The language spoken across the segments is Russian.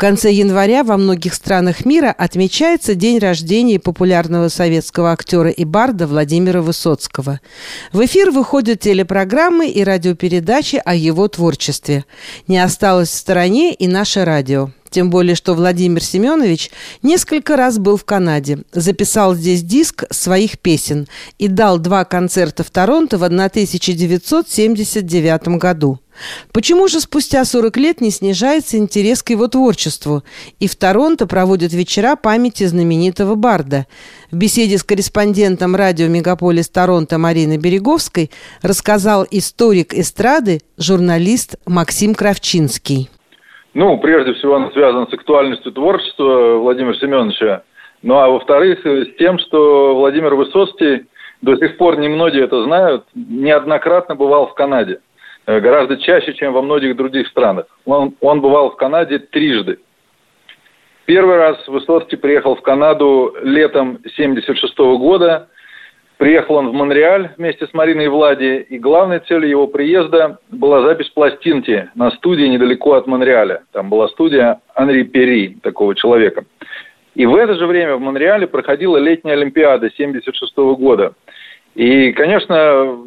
конце января во многих странах мира отмечается день рождения популярного советского актера и барда Владимира Высоцкого. В эфир выходят телепрограммы и радиопередачи о его творчестве. Не осталось в стороне и наше радио. Тем более, что Владимир Семенович несколько раз был в Канаде, записал здесь диск своих песен и дал два концерта в Торонто в 1979 году. Почему же спустя 40 лет не снижается интерес к его творчеству? И в Торонто проводят вечера памяти знаменитого барда. В беседе с корреспондентом радио «Мегаполис Торонто» Мариной Береговской рассказал историк эстрады, журналист Максим Кравчинский. Ну, прежде всего, он связан с актуальностью творчества Владимира Семеновича. Ну, а во-вторых, с тем, что Владимир Высоцкий, до сих пор немногие это знают, неоднократно бывал в Канаде. Э, гораздо чаще, чем во многих других странах. Он, он бывал в Канаде трижды. Первый раз Высоцкий приехал в Канаду летом 1976 года. Приехал он в Монреаль вместе с Мариной Влади, и главной целью его приезда была запись пластинки на студии недалеко от Монреаля. Там была студия Анри Пери, такого человека. И в это же время в Монреале проходила летняя Олимпиада 1976 года. И, конечно,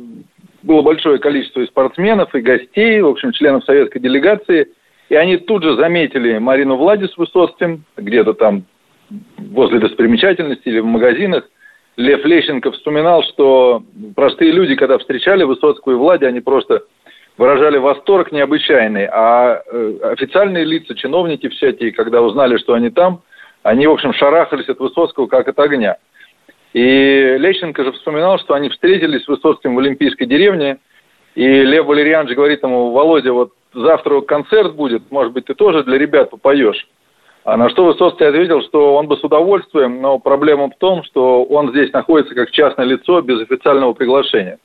было большое количество и спортсменов, и гостей, в общем, членов советской делегации. И они тут же заметили Марину Влади Высоцким, где-то там возле достопримечательности или в магазинах. Лев Лещенко вспоминал, что простые люди, когда встречали Высоцкую и Влади, они просто выражали восторг необычайный, а э, официальные лица, чиновники всякие, когда узнали, что они там, они, в общем, шарахались от Высоцкого как от огня. И Лещенко же вспоминал, что они встретились с Высоцким в Олимпийской деревне, и Лев Валерьянович говорит ему, Володя, вот завтра концерт будет, может быть, ты тоже для ребят попоешь. А на что Высоцкий ответил, что он бы с удовольствием, но проблема в том, что он здесь находится как частное лицо без официального приглашения.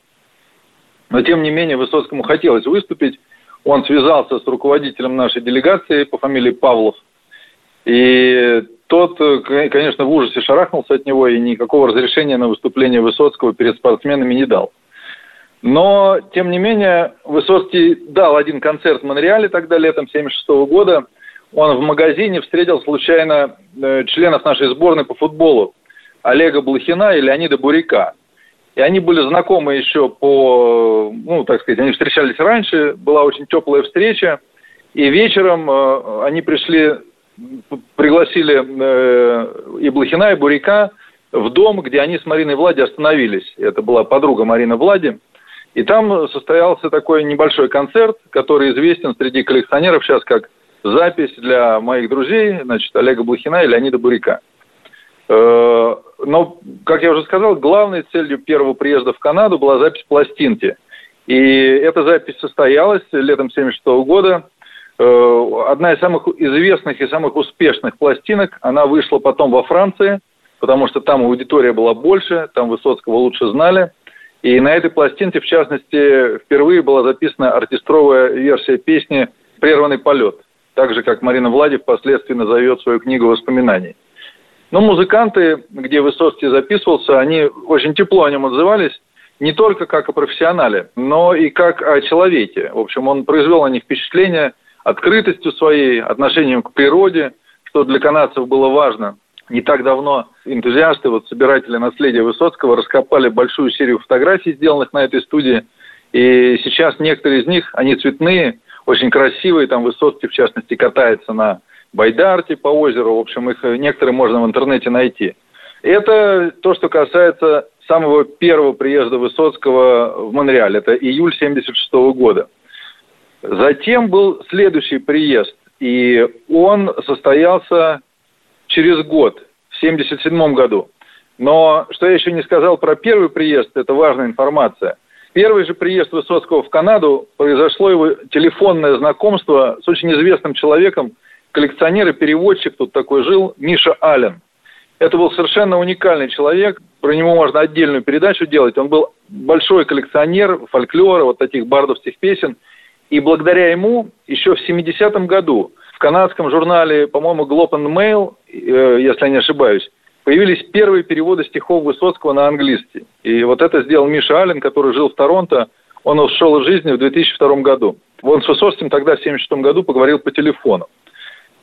Но тем не менее Высоцкому хотелось выступить. Он связался с руководителем нашей делегации по фамилии Павлов. И тот, э, конечно, в ужасе шарахнулся от него и никакого разрешения на выступление Высоцкого перед спортсменами не дал. Но, тем не менее, Высоцкий дал один концерт в Монреале тогда, летом 1976 года. Он в магазине встретил случайно э, членов нашей сборной по футболу Олега Блохина и Леонида Буряка. И они были знакомы еще по, ну, так сказать, они встречались раньше, была очень теплая встреча. И вечером э, они пришли пригласили э, и Блохина, и Буряка в дом, где они с Мариной Влади остановились. Это была подруга Марина Влади. И там состоялся такой небольшой концерт, который известен среди коллекционеров сейчас как запись для моих друзей, значит, Олега Блохина и Леонида Буряка. Э, но, как я уже сказал, главной целью первого приезда в Канаду была запись пластинки. И эта запись состоялась летом 1976 года одна из самых известных и самых успешных пластинок. Она вышла потом во Франции, потому что там аудитория была больше, там Высоцкого лучше знали. И на этой пластинке, в частности, впервые была записана артистровая версия песни «Прерванный полет», так же, как Марина Влади впоследствии назовет свою книгу воспоминаний. Но музыканты, где Высоцкий записывался, они очень тепло о нем отзывались, не только как о профессионале, но и как о человеке. В общем, он произвел на них впечатление – открытостью своей, отношением к природе, что для канадцев было важно. Не так давно энтузиасты, вот собиратели наследия Высоцкого раскопали большую серию фотографий, сделанных на этой студии. И сейчас некоторые из них, они цветные, очень красивые. Там Высоцкий, в частности, катается на Байдарте по озеру. В общем, их некоторые можно в интернете найти. Это то, что касается самого первого приезда Высоцкого в Монреаль. Это июль 1976 года. Затем был следующий приезд, и он состоялся через год, в 1977 году. Но что я еще не сказал про первый приезд, это важная информация. Первый же приезд Высоцкого в Канаду произошло его телефонное знакомство с очень известным человеком, коллекционер и переводчик тут такой жил, Миша Аллен. Это был совершенно уникальный человек, про него можно отдельную передачу делать. Он был большой коллекционер фольклора, вот таких бардовских песен – и благодаря ему еще в 70-м году в канадском журнале, по-моему, Globe and Mail, э, если я не ошибаюсь, появились первые переводы стихов Высоцкого на английский. И вот это сделал Миша Аллен, который жил в Торонто. Он ушел из жизни в 2002 году. Он с Высоцким тогда, в 1976 году, поговорил по телефону.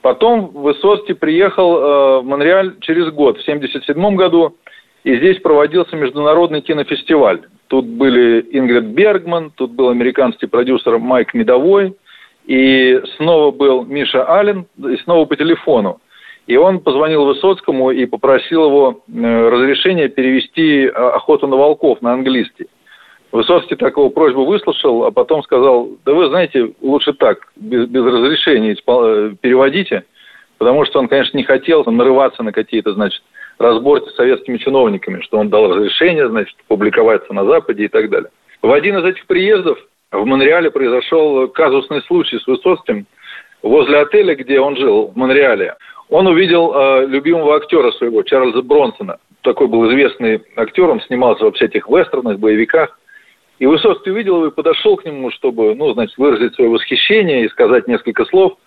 Потом Высоцкий приехал э, в Монреаль через год, в 1977 году, и здесь проводился международный кинофестиваль. Тут были Ингрид Бергман, тут был американский продюсер Майк Медовой, и снова был Миша Аллен, и снова по телефону. И он позвонил Высоцкому и попросил его э, разрешения перевести «Охоту на волков» на английский. Высоцкий так его просьбу выслушал, а потом сказал, да вы знаете, лучше так, без, без разрешения э, переводите, потому что он, конечно, не хотел нарываться на какие-то, значит, разборки с советскими чиновниками, что он дал разрешение, значит, публиковаться на Западе и так далее. В один из этих приездов в Монреале произошел казусный случай с Высоцким. Возле отеля, где он жил, в Монреале, он увидел э, любимого актера своего, Чарльза Бронсона. Такой был известный актер, он снимался во всяких вестернах, боевиках. И Высоцкий увидел его и подошел к нему, чтобы, ну, значит, выразить свое восхищение и сказать несколько слов.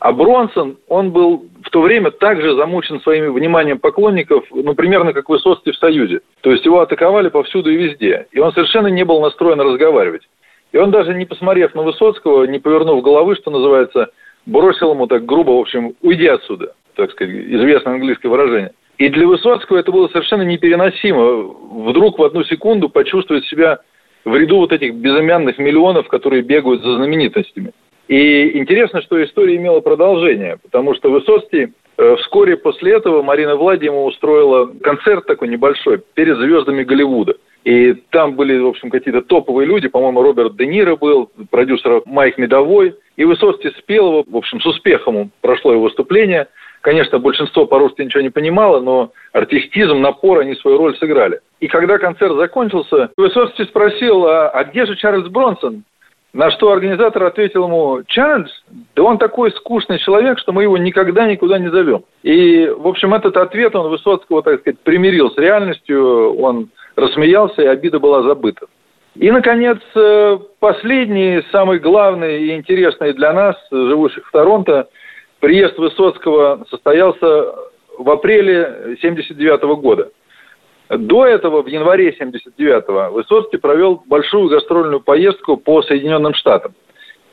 А Бронсон, он был в то время также замучен своими вниманием поклонников, ну, примерно как Высоцкий в Союзе. То есть его атаковали повсюду и везде. И он совершенно не был настроен разговаривать. И он даже не посмотрев на Высоцкого, не повернув головы, что называется, бросил ему так грубо, в общем, уйди отсюда, так сказать, известное английское выражение. И для Высоцкого это было совершенно непереносимо. Вдруг в одну секунду почувствовать себя в ряду вот этих безымянных миллионов, которые бегают за знаменитостями. И интересно, что история имела продолжение, потому что Высоцкий э, вскоре после этого Марина Владимирова устроила концерт такой небольшой перед звездами Голливуда. И там были, в общем, какие-то топовые люди. По-моему, Роберт Де Ниро был, продюсер Майк Медовой. И Высоцкий спел его, в общем, с успехом прошло его выступление. Конечно, большинство по-русски ничего не понимало, но артистизм, напор, они свою роль сыграли. И когда концерт закончился, Высоцкий спросил, а, а где же Чарльз Бронсон? На что организатор ответил ему, Чарльз, да он такой скучный человек, что мы его никогда никуда не зовем. И, в общем, этот ответ он Высоцкого, так сказать, примирил с реальностью, он рассмеялся, и обида была забыта. И, наконец, э, последний, самый главный и интересный для нас, живущих в Торонто, приезд Высоцкого состоялся в апреле 1979 года. До этого, в январе 79-го, Высоцкий провел большую гастрольную поездку по Соединенным Штатам.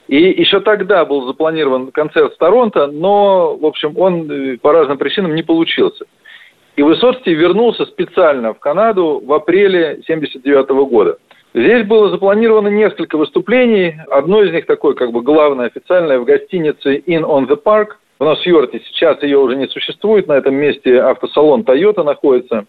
И еще тогда был запланирован концерт в Торонто, но, в общем, он э, по разным причинам не получился. И Высоцкий вернулся специально в Канаду в апреле 79 года. Здесь было запланировано несколько выступлений. Одно из них такое, как бы главное, официальное, в гостинице Inn on the Park в Носьорте. Сейчас ее уже не существует. На этом месте автосалон Toyota находится.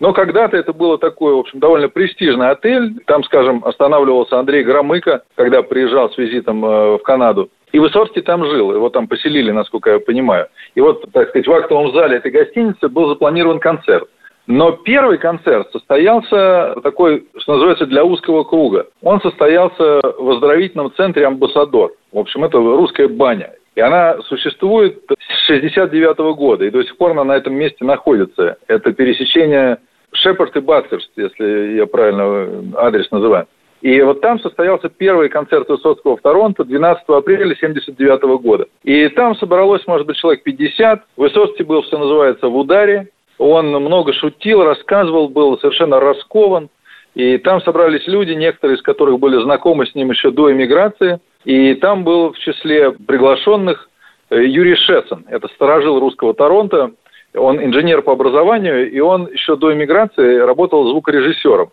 Но когда-то это было такой, в общем, довольно престижный отель. Там, скажем, останавливался Андрей Громыко, когда приезжал с визитом э, в Канаду. И Высоцкий там жил, его там поселили, насколько я понимаю. И вот, так сказать, в актовом зале этой гостиницы был запланирован концерт. Но первый концерт состоялся такой, что называется, для узкого круга. Он состоялся в оздоровительном центре «Амбассадор». В общем, это русская баня. И она существует с 69 года, и до сих пор она на этом месте находится. Это пересечение Шепард и Батхерст, если я правильно адрес называю. И вот там состоялся первый концерт Высоцкого в Торонто 12 апреля 1979 года. И там собралось, может быть, человек 50. Высоцкий был, что называется, в ударе. Он много шутил, рассказывал, был совершенно раскован. И там собрались люди, некоторые из которых были знакомы с ним еще до эмиграции. И там был в числе приглашенных э, Юрий Шессон. Это сторожил русского Торонто. Он инженер по образованию, и он еще до эмиграции работал звукорежиссером.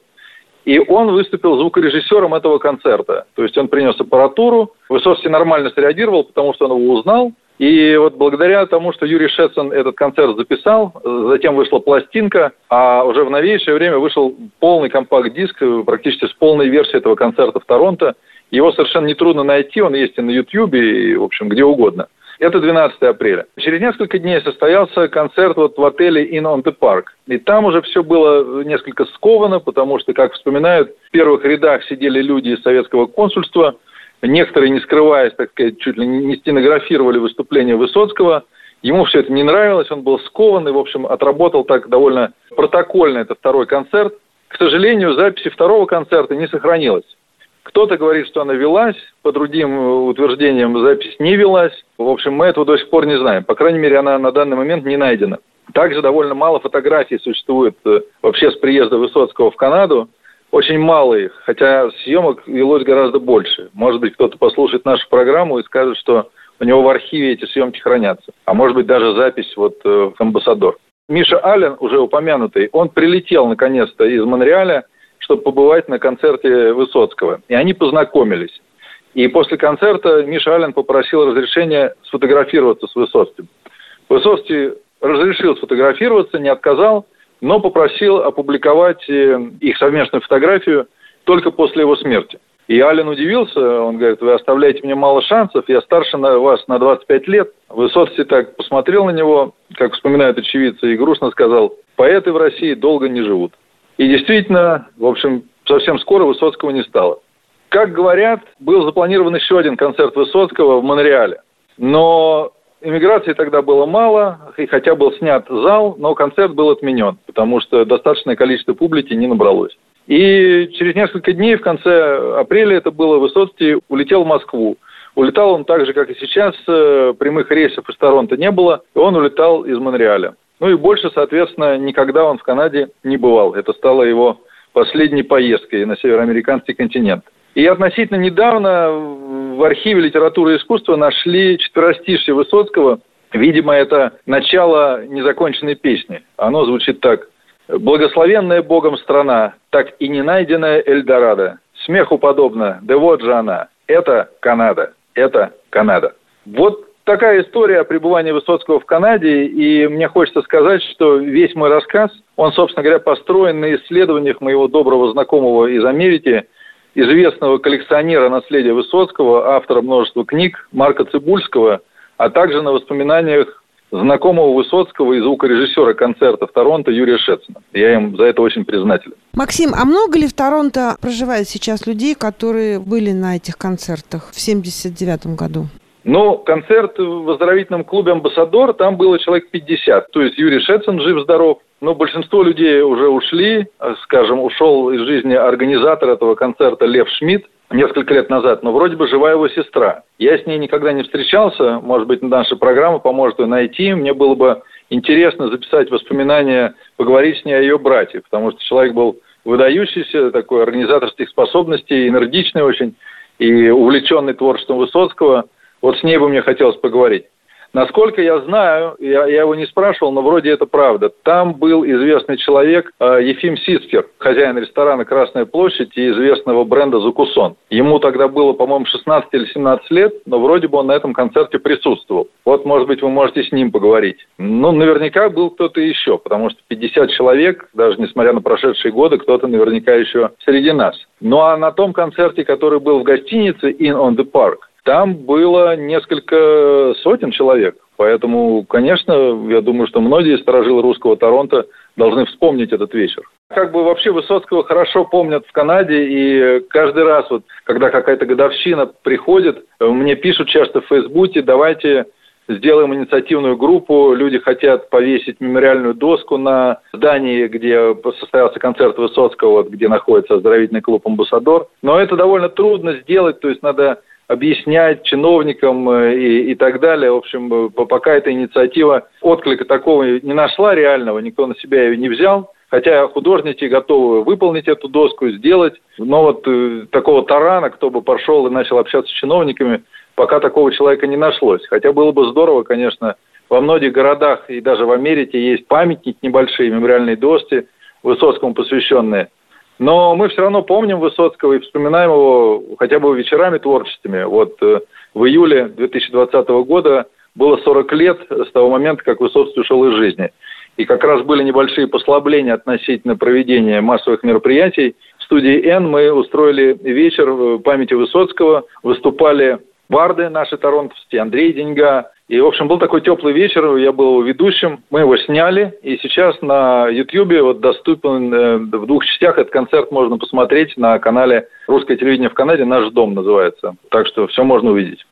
И он выступил звукорежиссером этого концерта. То есть он принес аппаратуру. Высоцкий нормально среагировал, потому что он его узнал. И вот благодаря тому, что Юрий Шетсон этот концерт записал, затем вышла пластинка, а уже в новейшее время вышел полный компакт-диск, практически с полной версией этого концерта в Торонто. Его совершенно нетрудно найти, он есть и на Ютьюбе, и, в общем, где угодно. Это 12 апреля. Через несколько дней состоялся концерт вот в отеле In on the Park. И там уже все было несколько сковано, потому что, как вспоминают, в первых рядах сидели люди из советского консульства. Некоторые, не скрываясь, так сказать, чуть ли не стенографировали выступление Высоцкого. Ему все это не нравилось, он был скован и, в общем, отработал так довольно протокольно этот второй концерт. К сожалению, записи второго концерта не сохранилось. Кто-то говорит, что она велась, по другим утверждениям запись не велась. В общем, мы этого до сих пор не знаем. По крайней мере, она на данный момент не найдена. Также довольно мало фотографий существует э, вообще с приезда Высоцкого в Канаду. Очень мало их, хотя съемок велось гораздо больше. Может быть, кто-то послушает нашу программу и скажет, что у него в архиве эти съемки хранятся. А может быть даже запись вот э, в «Амбассадор». Миша Аллен, уже упомянутый, он прилетел наконец-то из Монреаля, чтобы побывать на концерте Высоцкого. И они познакомились. И после концерта Миша Аллен попросил разрешения сфотографироваться с Высоцким. Высоцкий разрешил сфотографироваться, не отказал, но попросил опубликовать э, их совместную фотографию только после его смерти. И Ален удивился, он говорит, вы оставляете мне мало шансов, я старше на вас на 25 лет. Высоцкий так посмотрел на него, как вспоминают очевидцы, и грустно сказал, поэты в России долго не живут. И действительно, в общем, совсем скоро Высоцкого не стало. Как говорят, был запланирован еще один концерт Высоцкого в Монреале. Но Иммиграции тогда было мало, и хотя был снят зал, но концерт был отменен, потому что достаточное количество публики не набралось. И через несколько дней, в конце апреля это было, Высоцкий улетел в Москву. Улетал он так же, как и сейчас, э, прямых рейсов из Торонто не было, и он улетал из Монреаля. Ну и больше, соответственно, никогда он в Канаде не бывал. Это стало его последней поездкой на североамериканский континент. И относительно недавно в архиве литературы и искусства нашли четверостишье Высоцкого. Видимо, это начало незаконченной песни. Оно звучит так. «Благословенная Богом страна, так и не найденная Эльдорадо. Смеху подобно, да вот же она. Это Канада. Это Канада». Вот такая история о пребывании Высоцкого в Канаде, и мне хочется сказать, что весь мой рассказ, он, собственно говоря, построен на исследованиях моего доброго знакомого из Америки – известного коллекционера наследия Высоцкого, автора множества книг Марка Цибульского, а также на воспоминаниях знакомого Высоцкого и звукорежиссера концерта в Торонто Юрия Шецина. Я им за это очень признателен. Максим, а много ли в Торонто проживает сейчас людей, которые были на этих концертах в 79 году? Ну, концерт в оздоровительном клубе «Амбассадор», там было человек 50. То есть Юрий Шецин жив-здоров, но большинство людей уже ушли. Скажем, ушел из жизни организатор этого концерта Лев Шмидт несколько лет назад, но вроде бы жива его сестра. Я с ней никогда не встречался, может быть, наша программа поможет ее найти. Мне было бы интересно записать воспоминания, поговорить с ней о ее брате, потому что человек был выдающийся, такой организаторских способностей, энергичный очень и увлеченный творчеством Высоцкого – вот с ней бы мне хотелось поговорить. Насколько я знаю, я, я его не спрашивал, но вроде это правда. Там был известный человек э, Ефим Сицкер, хозяин ресторана «Красная площадь» и известного бренда «Закусон». Ему тогда было, по-моему, 16 или 17 лет, но вроде бы он на этом концерте присутствовал. Вот, может быть, вы можете с ним поговорить. Ну, наверняка был кто-то еще, потому что 50 человек, даже несмотря на прошедшие годы, кто-то наверняка еще среди нас. Ну, а на том концерте, который был в гостинице «In on the Park», там было несколько сотен человек. Поэтому, конечно, я думаю, что многие сторожилы русского Торонто должны вспомнить этот вечер. Как бы вообще Высоцкого хорошо помнят в Канаде, и каждый раз, вот, когда какая-то годовщина приходит, мне пишут часто в Фейсбуке, давайте сделаем инициативную группу, люди хотят повесить мемориальную доску на здании, где состоялся концерт Высоцкого, вот, где находится оздоровительный клуб «Амбассадор». Но это довольно трудно сделать, то есть надо объяснять чиновникам э, и, и так далее. В общем, э, пока эта инициатива отклика такого не нашла реального, никто на себя ее не взял. Хотя художники готовы выполнить эту доску, сделать. Но вот э, такого тарана, кто бы пошел и начал общаться с чиновниками, пока такого человека не нашлось. Хотя было бы здорово, конечно, во многих городах и даже в Америке есть памятники небольшие, мемориальные доски Высоцкому посвященные. Но мы все равно помним Высоцкого и вспоминаем его хотя бы вечерами творческими. Вот э, в июле 2020 года было 40 лет с того момента, как Высоцкий ушел из жизни. И как раз были небольшие послабления относительно проведения массовых мероприятий. В студии «Н» мы устроили вечер памяти Высоцкого, выступали барды наши торонтовские, Андрей Деньга. И, в общем, был такой теплый вечер, я был его ведущим, мы его сняли, и сейчас на Ютьюбе вот доступен э, в двух частях этот концерт можно посмотреть на канале «Русское телевидение в Канаде», «Наш дом» называется. Так что все можно увидеть.